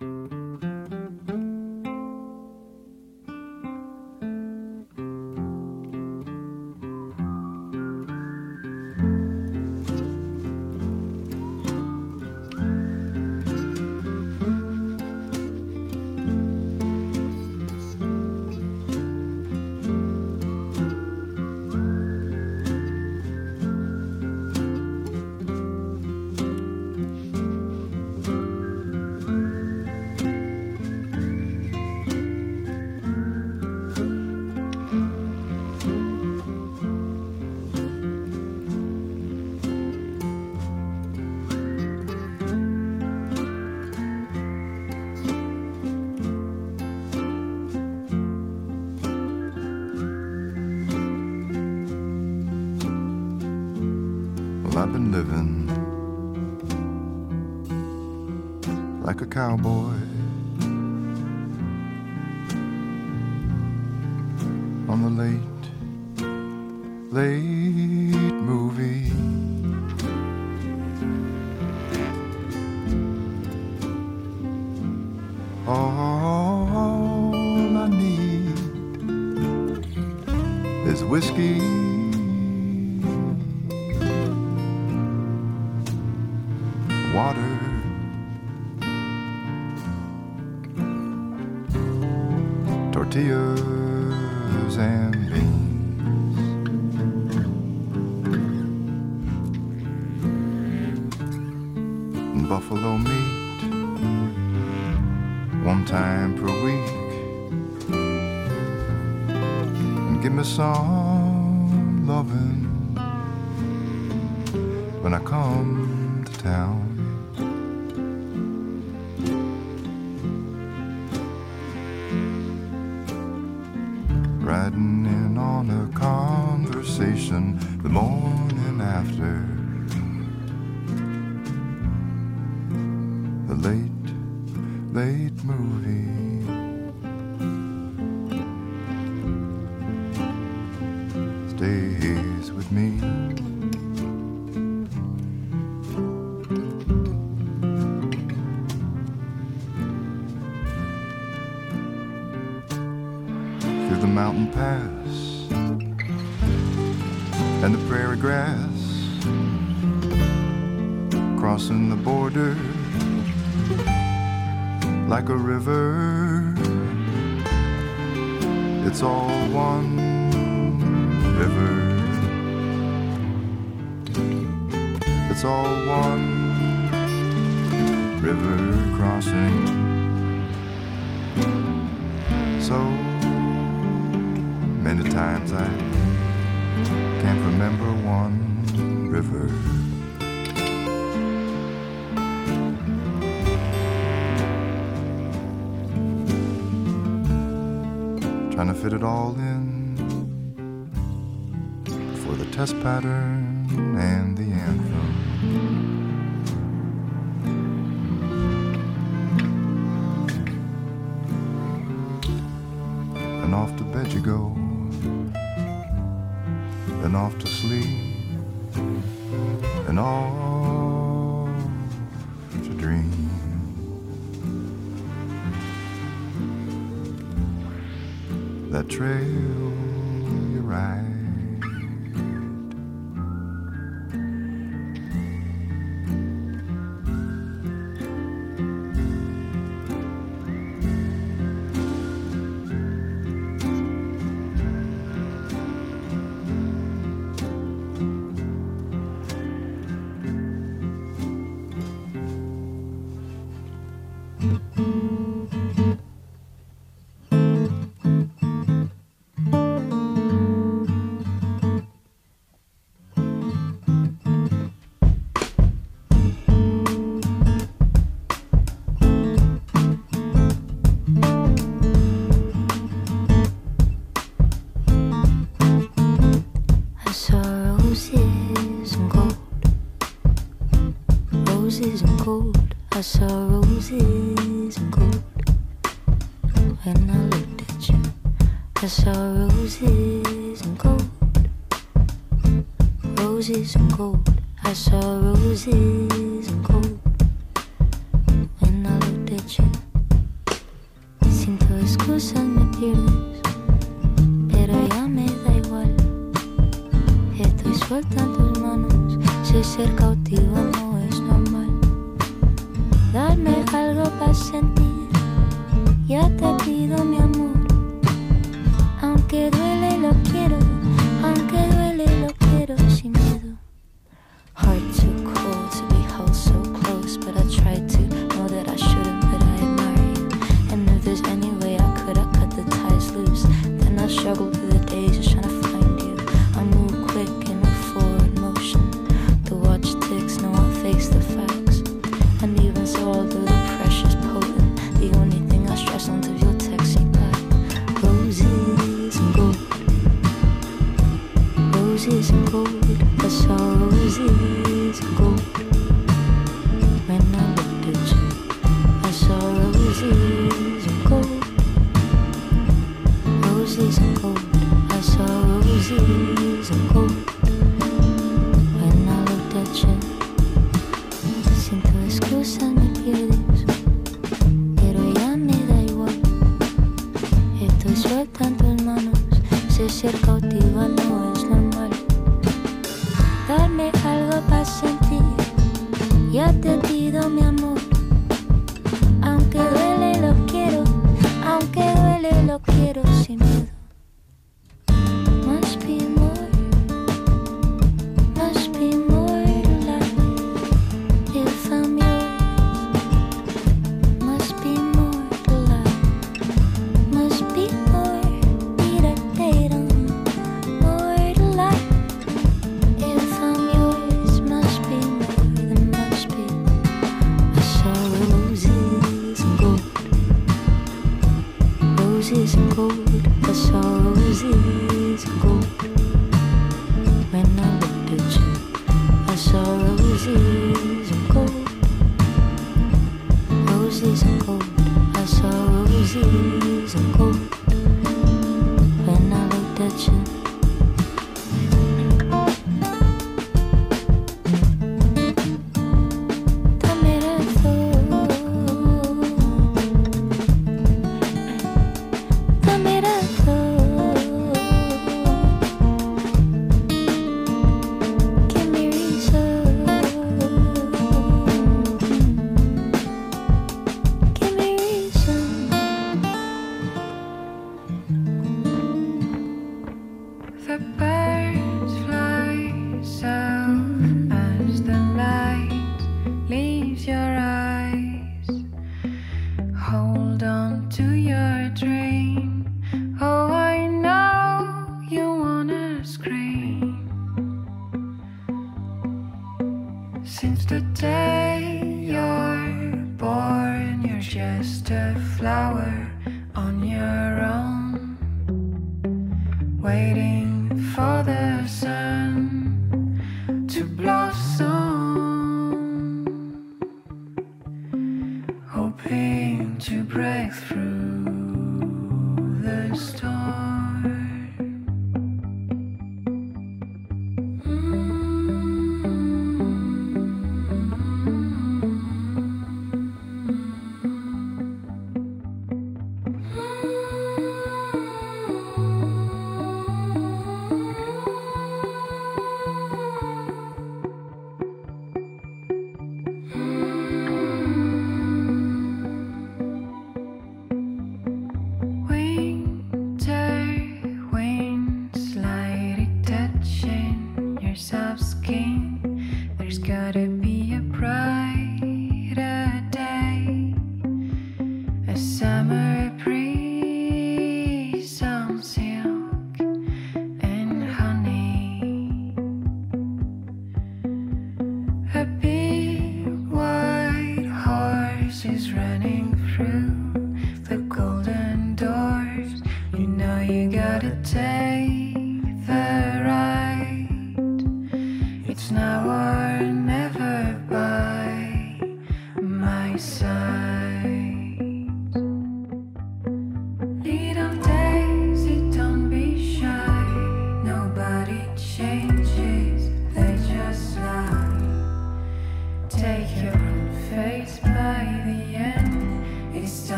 Música a cowboy. so many times I can't remember one river. Trying to fit it all in for the test pattern and the let you go, and off to sleep, and off to dream. That trail cold. I saw roses. Gold. I saw roses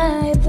I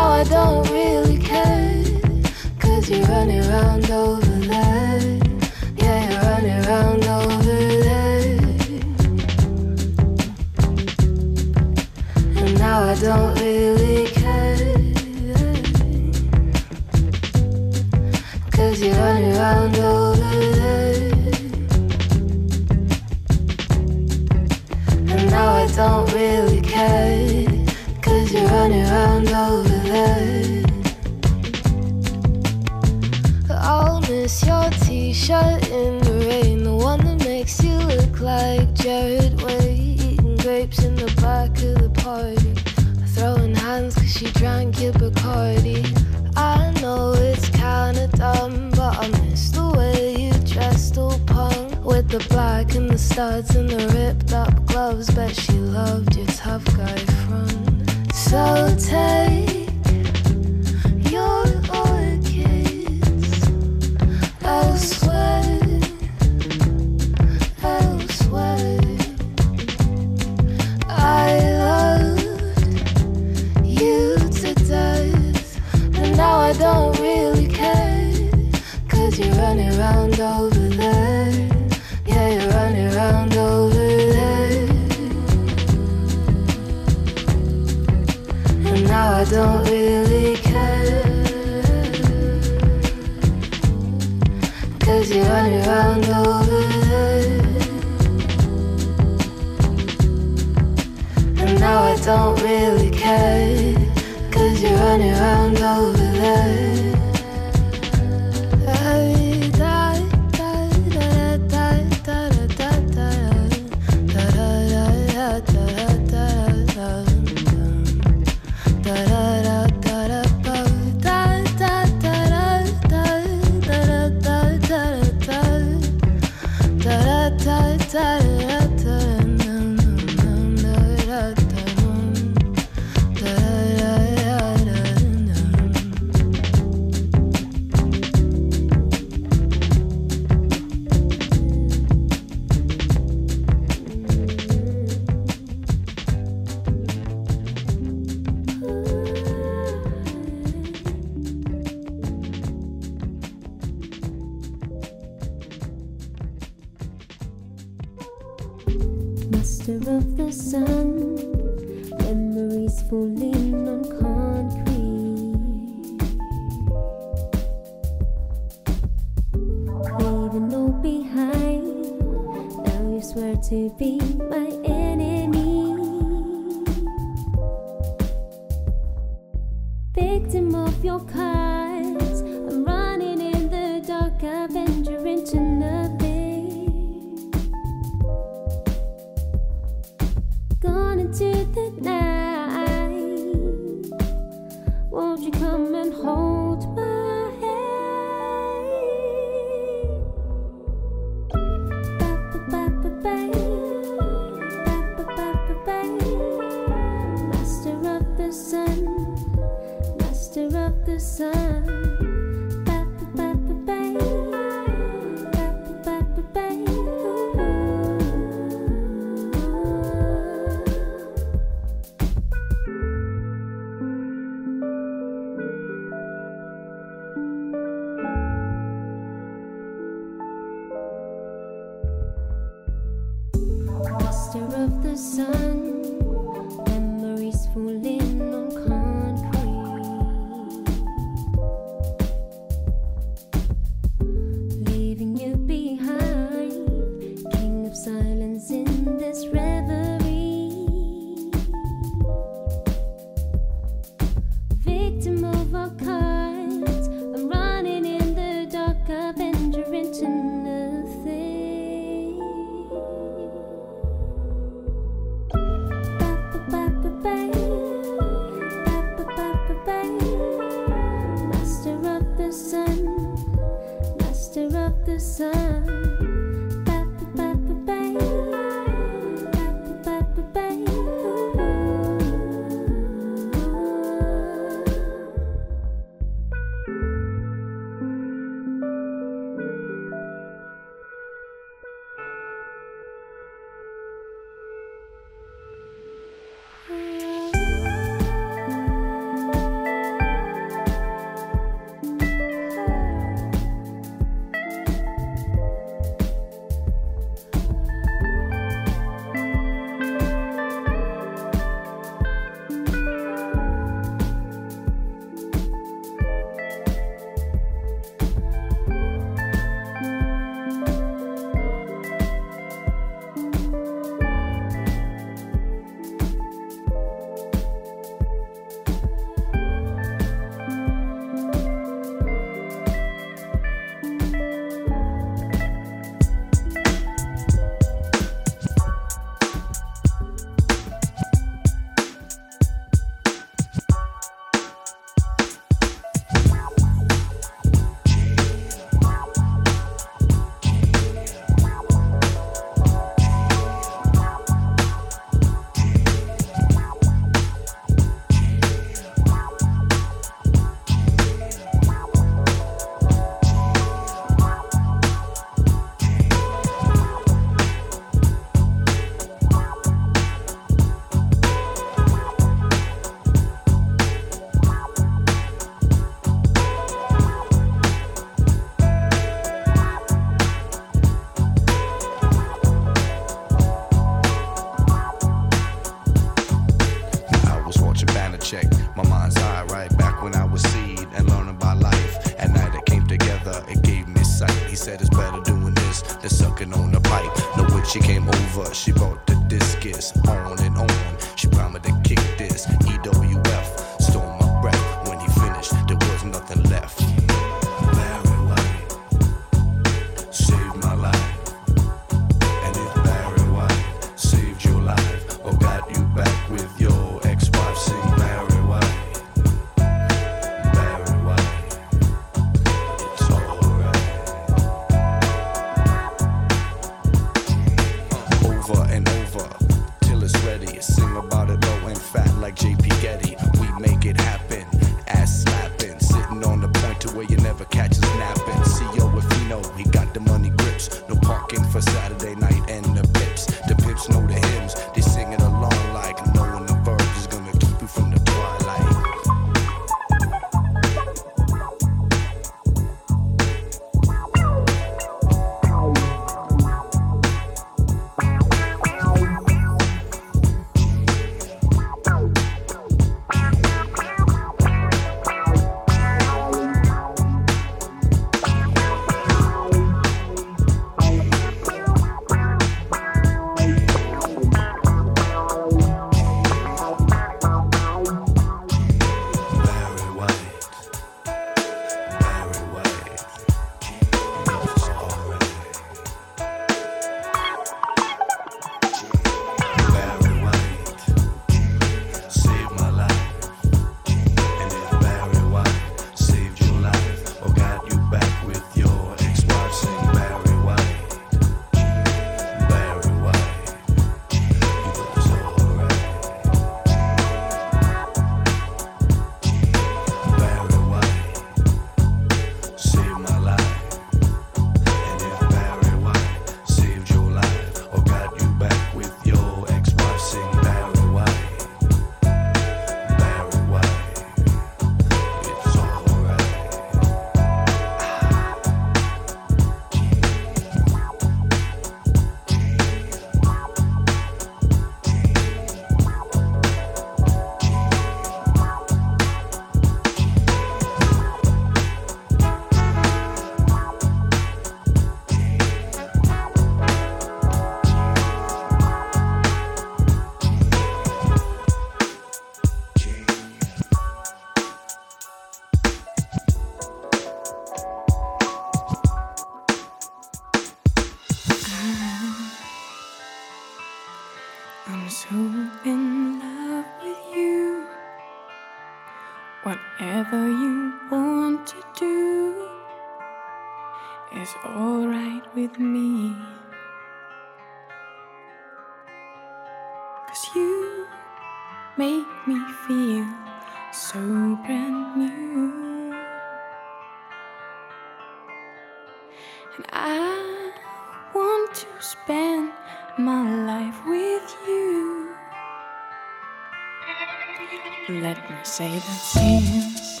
say that since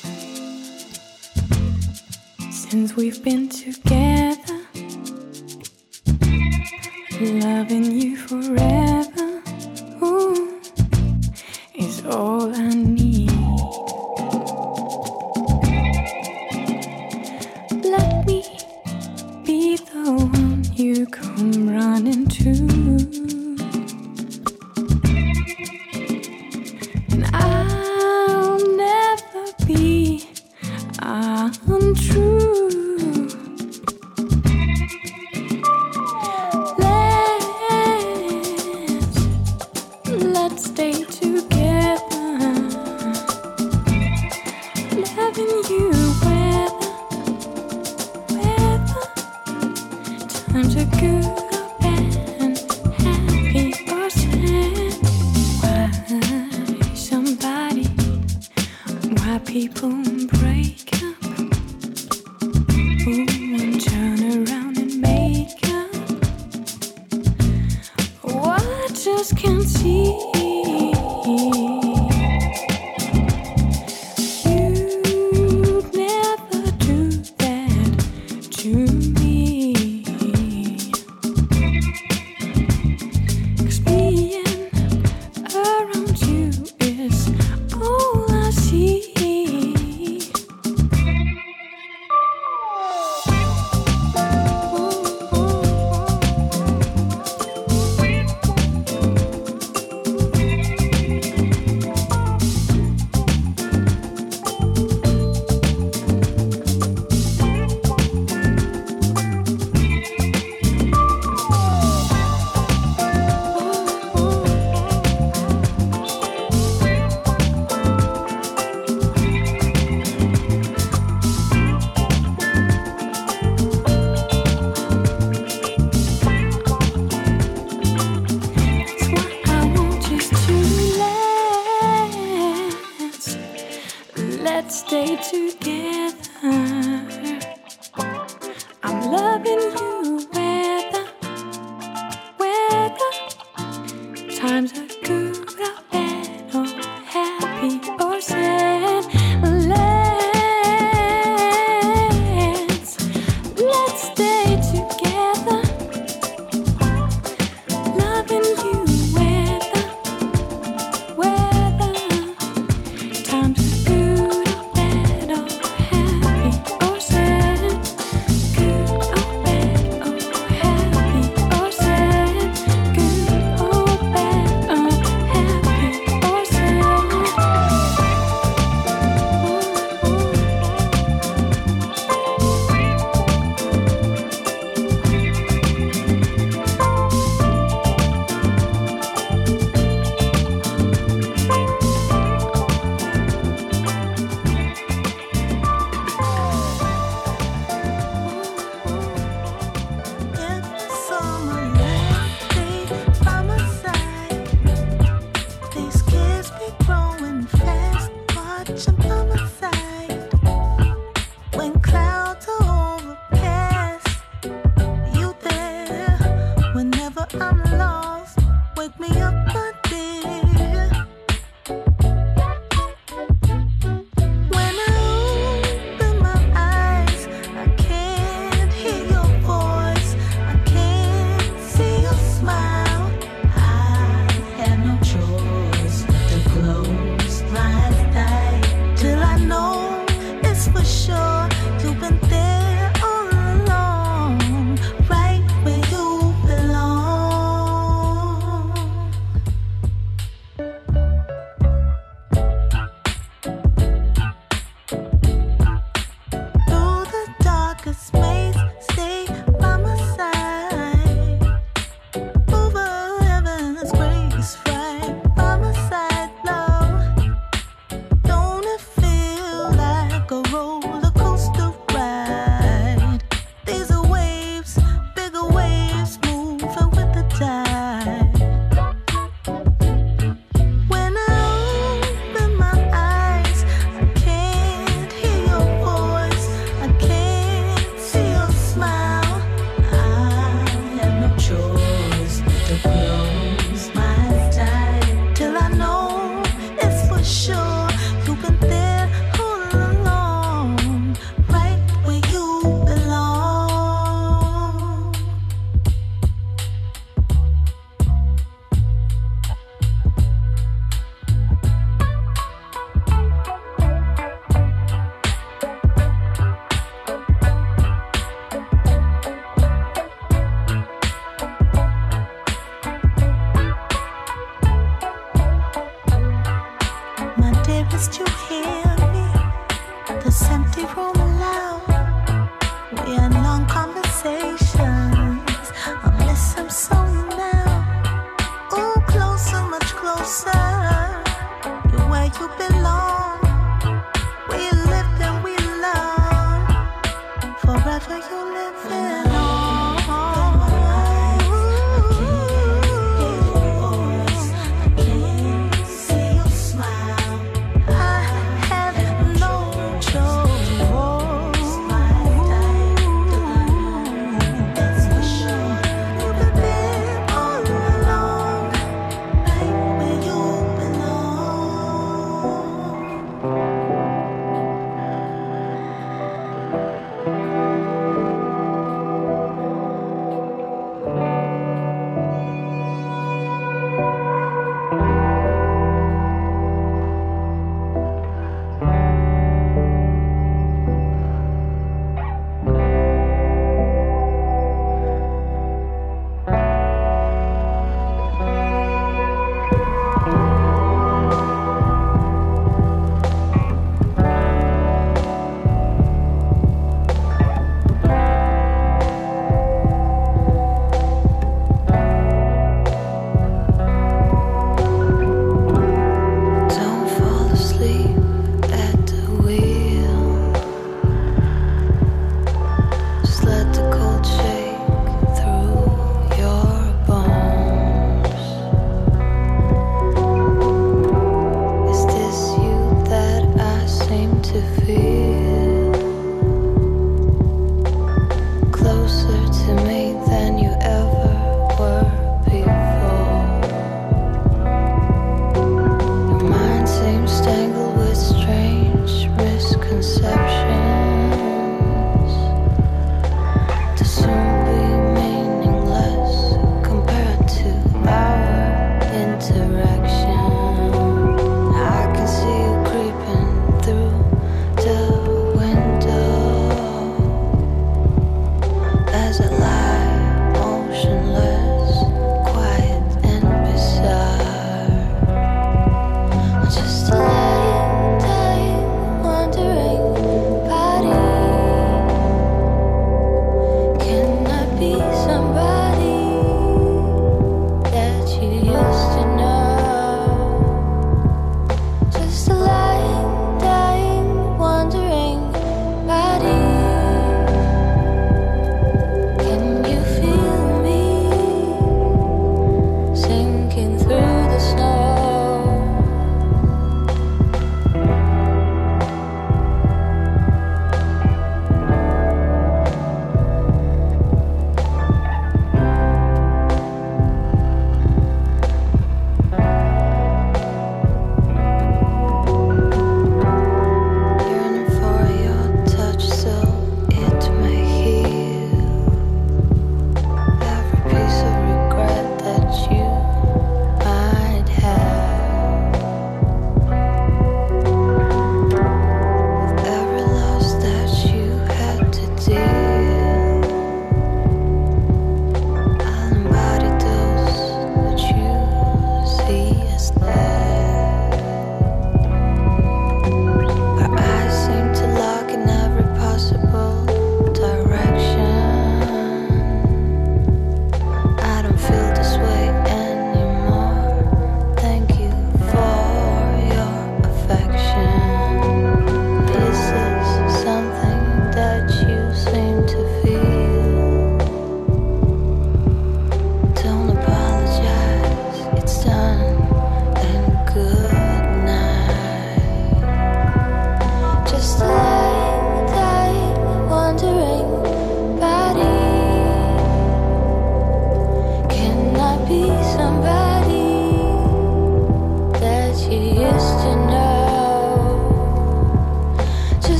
since we've been together, loving you forever ooh, is all I need. Let me be the one you come running to.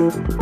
Thank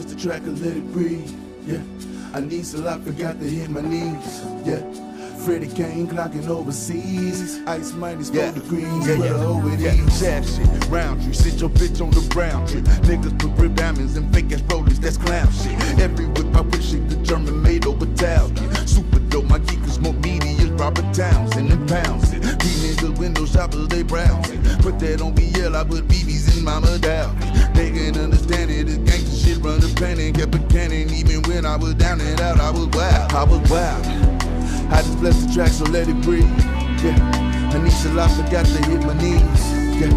I the track or let it breathe? Yeah. I need so I forgot to hit my knees. Yeah. Freddie Kane clocking overseas. Ice minus four degrees. Yeah, where yeah, the it yeah. is. Jab shit, round tree, sit your bitch on the brown tree. Niggas put rib diamonds and fake ass rollers, that's clown shit. Every whip I wish it could German made over Italian. Super dope, my geek is more as Robert Townsend and pounds it. These niggas window shoppers, they browsing. Put that on BL, I put BBs in my medallion. They can understand it, this gangsta shit run the planet. Kept a cannon, even when I was down and out, I was wild. I was wild. I just bless the track, so let it breathe. Yeah. Anisha La forgot to hit my knees. Yeah.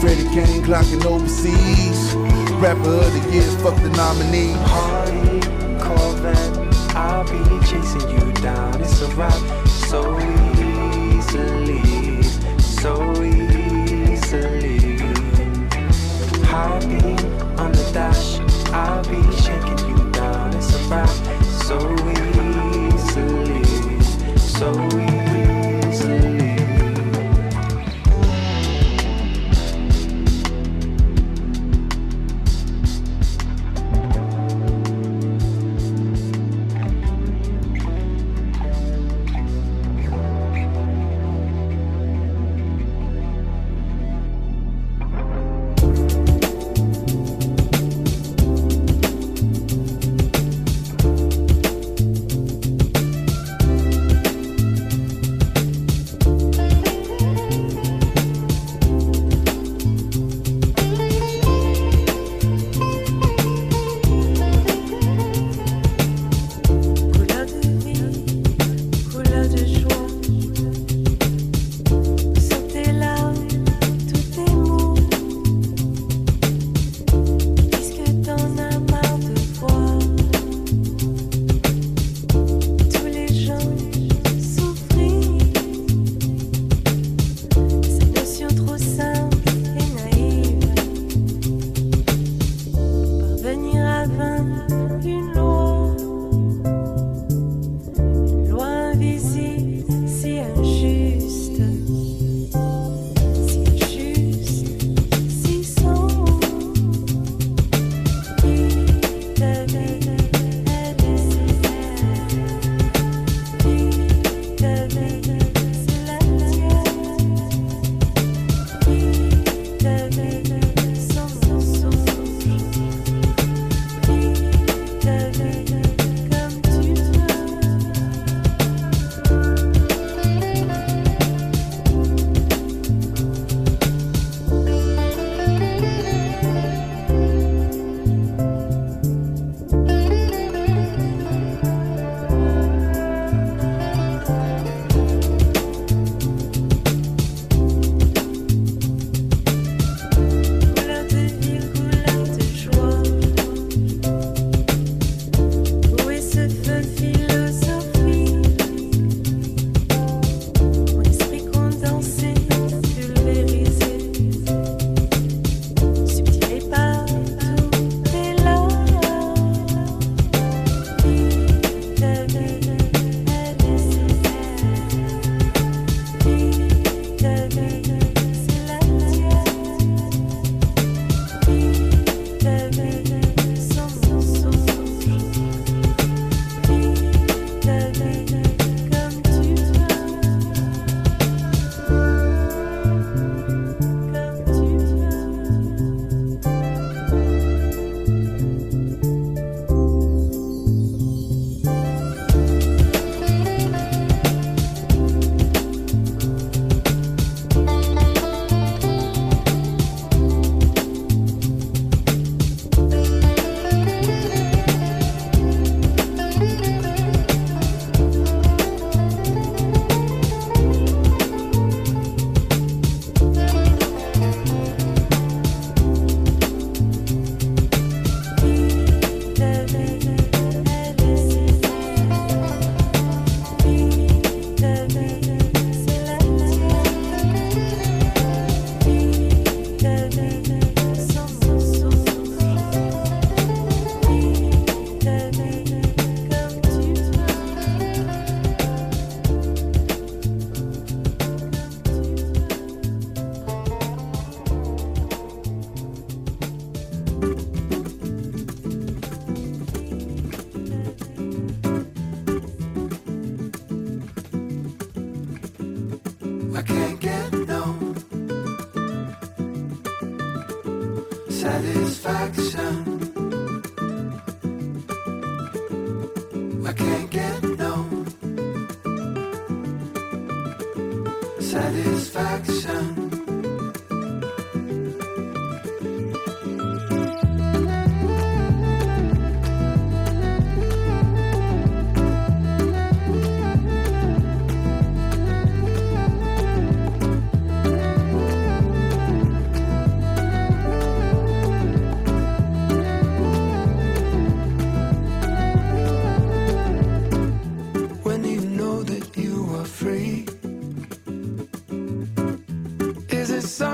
Freddie Kane clocking overseas. Rapper of the year, fuck the nominee. Hardy Corvette, I'll be chasing you down. It's a rock so easily, so High on the dash, I'll be shaking you down. It's a rock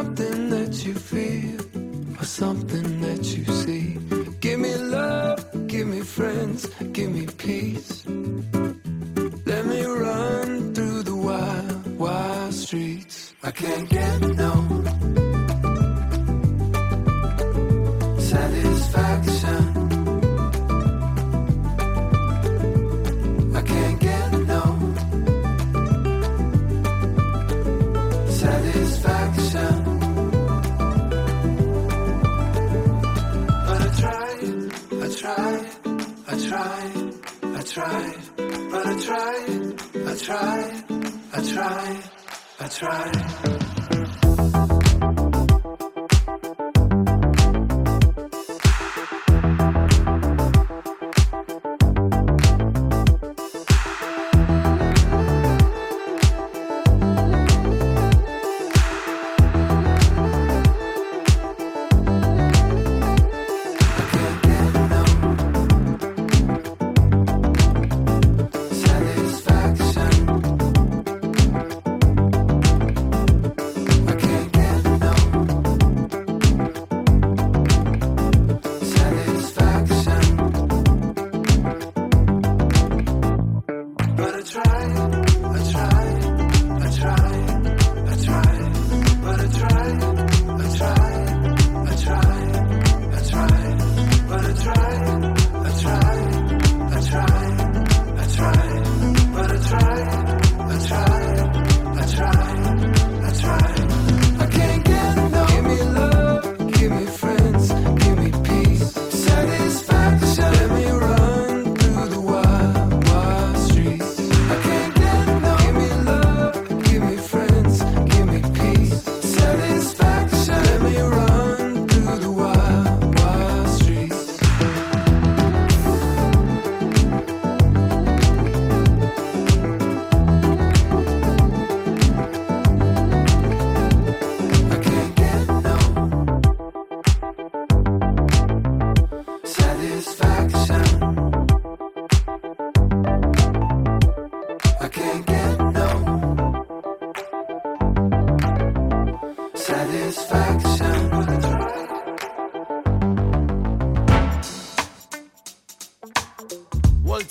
something that you feel or something that you see? Give me love, give me friends, give me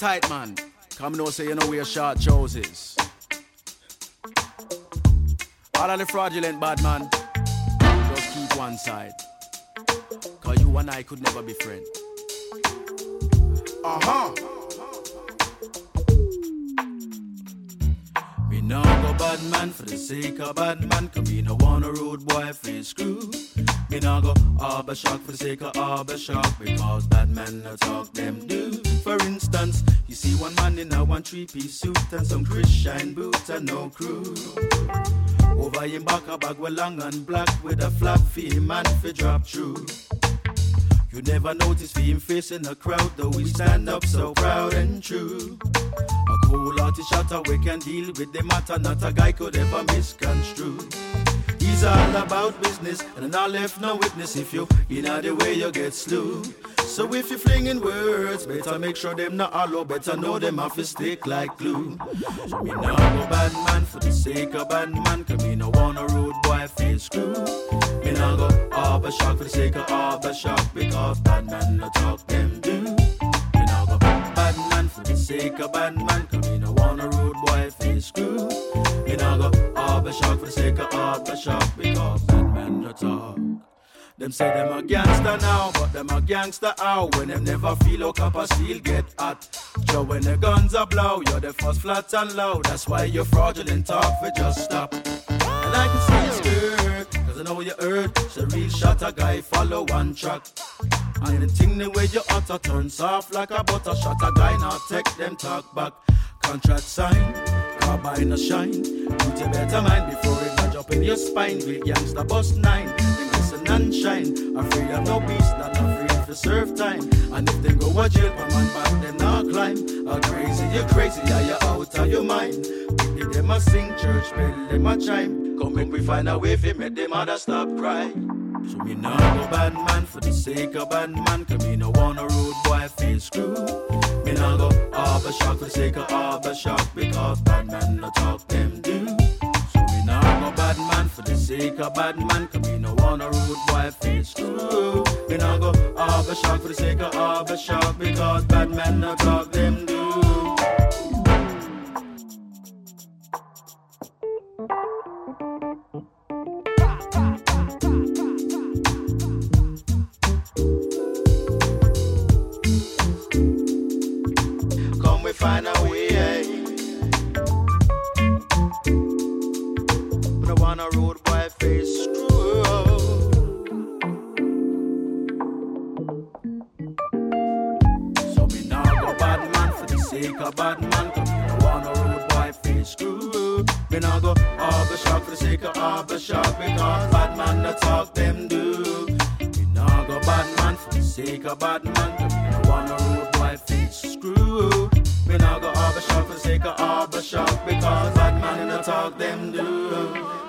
tight, man. Come now, say you know wear short trousers. All of the fraudulent bad man, just keep one side. Cause you and I could never be friends. Uh-huh. Me no go bad man for the sake of bad man, cause me no want a rude boy his screw. Me no go arbor shock for the sake of arbor shock, because bad men no talk them do. For instance, you see one man in a one three-piece suit and some Christian boots and no crew. Over him back a bag well long and black with a flap for him man fi drop through. You never notice for him facing a crowd, though we stand up so proud and true. A cool artist shot we can deal with the matter, not a guy could ever misconstrue. He's all about business, and I left no witness if you in the way you get slew. So if you flinging words, better make sure them not hollow, better know them off to stick like glue. So Me no go bad man for the sake of bad man, cause me no want a rude boy feel screw. Me no go arbor shock for the sake of arbor shock, because bad man no talk them do. Me no go bad man for the sake of bad man, cause me no want a rude boy feel screw. Me no go arbor shock for the sake of arbor shock, because bad man no talk. Them say them a gangster now, but them a gangster out when them never feel like copper steel get hot. So when the guns are blow, you're the first flat and low. That's why your fraudulent talk for just stop. And I can see your skirt, cause I know you heard. Say real shot a guy follow one track. And the thing the way you utter turn soft like a butter shot a guy now take them talk back. Contract sign, carbine a shine. Put your better mind before it lodge up in your spine. Real gangsta bust nine. Then listen and shine. Afraid of no beast, not afraid to serve time. And if they go a jail, per man back them not climb. A crazy, you're crazy, yeah, you out of your mind. If them a sing church bell, them a chime. Come make we find a way fi make them mother stop cry. So me nah go bad man for the sake of bad man, cause me no want a rude boy feel screw. Me nah go arbor shock for the sake of arbor shock, because bad man no talk them do. So me nah go bad man for the sake of bad man, cause me no want a rude boy feel screw. Me nah go arbor shock for the sake of arbor shock, because bad man no talk them do. Find a way. No want a road boy face screw. So me nah go bad man for the sake of bad man. No want a road boy face screw. Me nah go arbor shock for the sake of arbor shock. Because bad man no talk them do. Me nah go bad man for the sake of bad man. Cause me no want a road boy face screw. Me nah go arbor shock for sake of arbor shock. Because bad man in the talk them do.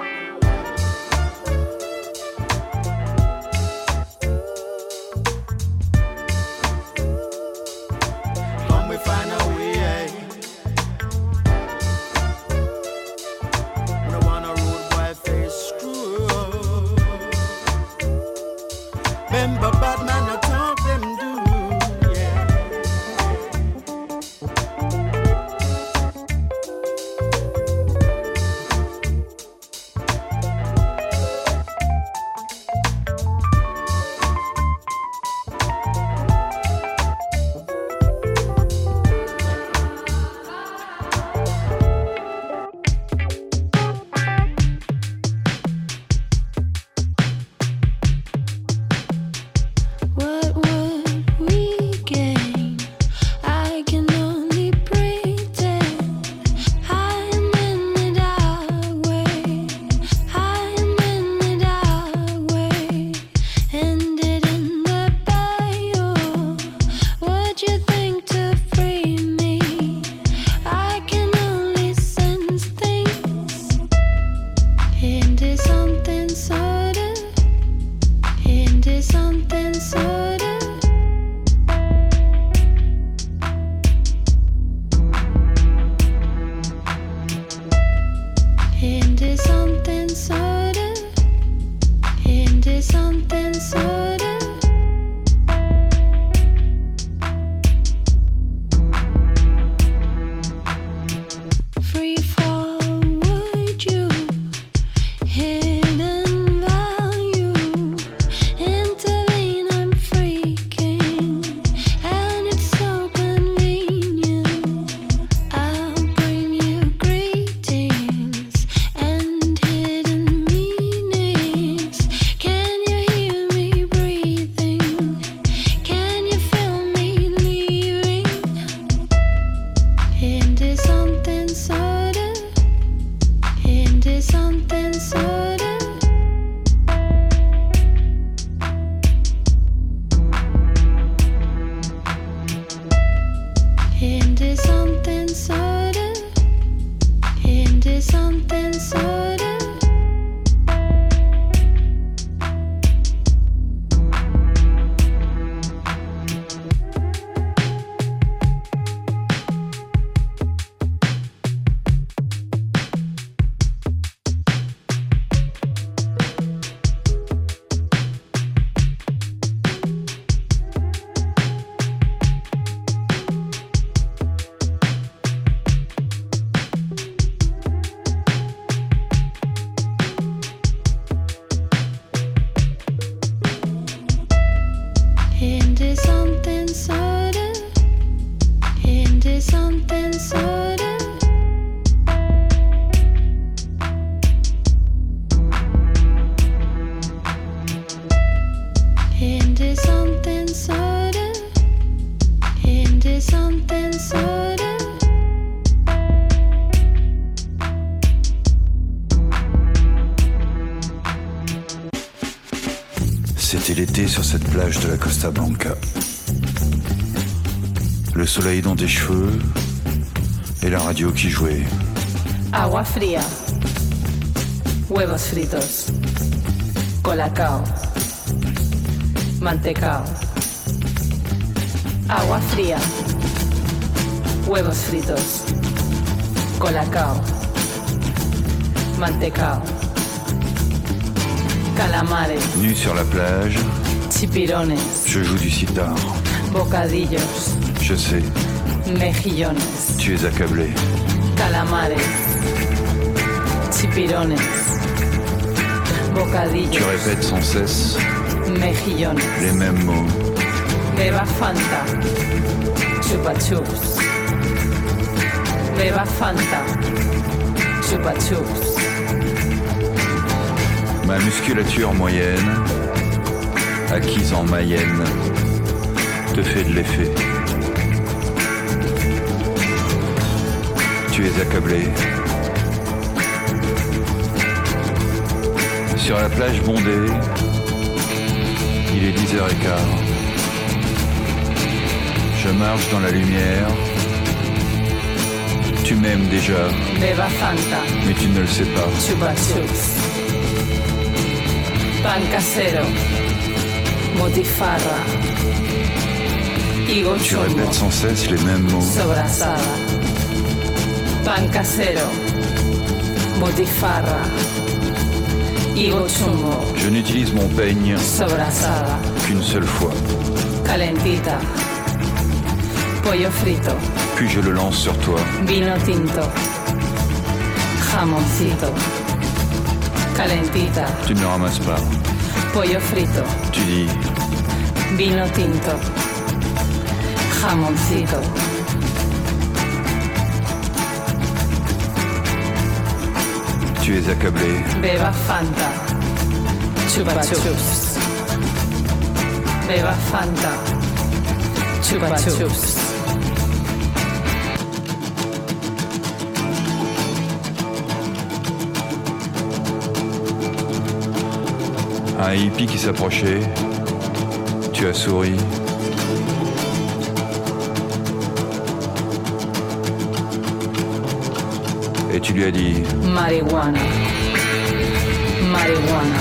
soda. Into something soda. Into something soda. Into something soda. C'était l'été sur cette plage de la Costa Blanca. Le soleil dans tes cheveux et la radio qui jouait. Agua fría. Huevos fritos. Colacao. Mantecao. Agua fría. Huevos fritos. Colacao. Mantecao. Calamares. Nu sur la plage, Chipirones. je joue du sitar. Bocadillos. Je sais, Mejillones. tu es accablé. Calamares. Chipirones. Tu Bocadillos. répètes sans cesse Mejillones. les mêmes mots. Beba Fanta. Chupa Chups. Beba Fanta. Chupa Chups. Ma musculature moyenne, acquise en Mayenne, te fait de l'effet. Tu es accablé. Sur la plage bondée, il est 10h15. Je marche dans la lumière. Tu m'aimes déjà, Fanta. mais tu ne le sais pas. Chupa Chups. Pan casero. Motifarra. Tu répètes sans cesse les mêmes mots. Sobrasada. Pan casero. Motifarra. Higo chumbo. Je n'utilise mon peigne Sobrasada. qu'une seule fois, Calentita. Pollo frito. puis je le lance sur toi. Vino tinto. Jamoncito. Calentita. Tu ne le ramasses pas. Pollo frito. Tu dis, Vino tinto. Jamoncito. Tu es accablé. Beba Fanta. Chupa Chups. Beba Fanta. Chupa Chups. Un hippie qui s'approchait. Tu as souri. Et tu lui as dit Marijuana. Marijuana.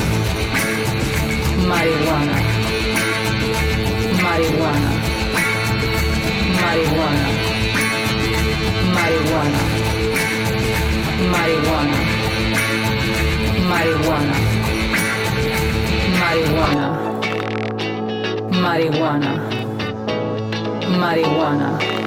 Marijuana. Marijuana. Marijuana. Marijuana. Marijuana. Marijuana. Marijuana. Marijuana. Marijuana.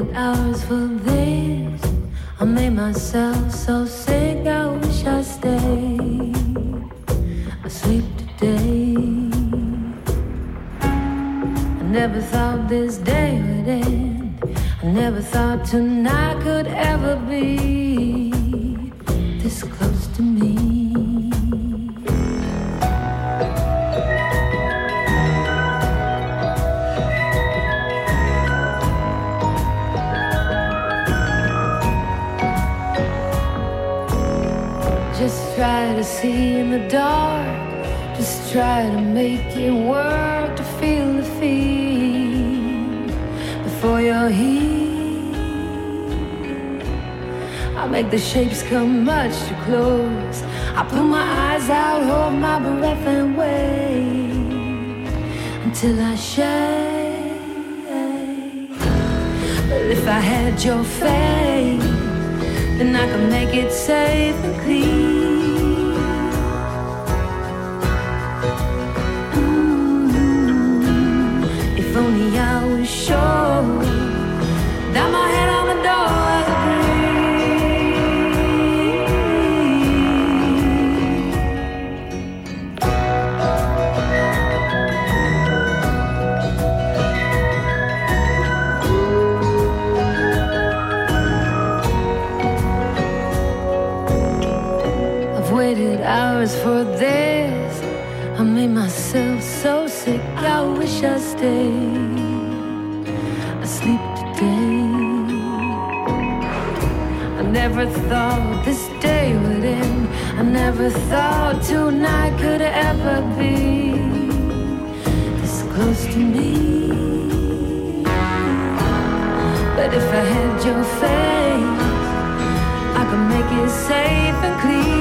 Hours for this. I made myself so sick, I wish I stayed asleep today. I never thought this day would end. I never thought tonight could ever be this close to me. To see in the dark. Just try to make it work to feel the fear before you're here. I make the shapes come much too close. I put my eyes out, hold my breath and wait until I shake. But if I had your faith, then I could make it safe and clean. I wish I stayed asleep today. I never thought this day would end. I never thought tonight could ever be this close to me. But if I had your face, I could make it safe and clear.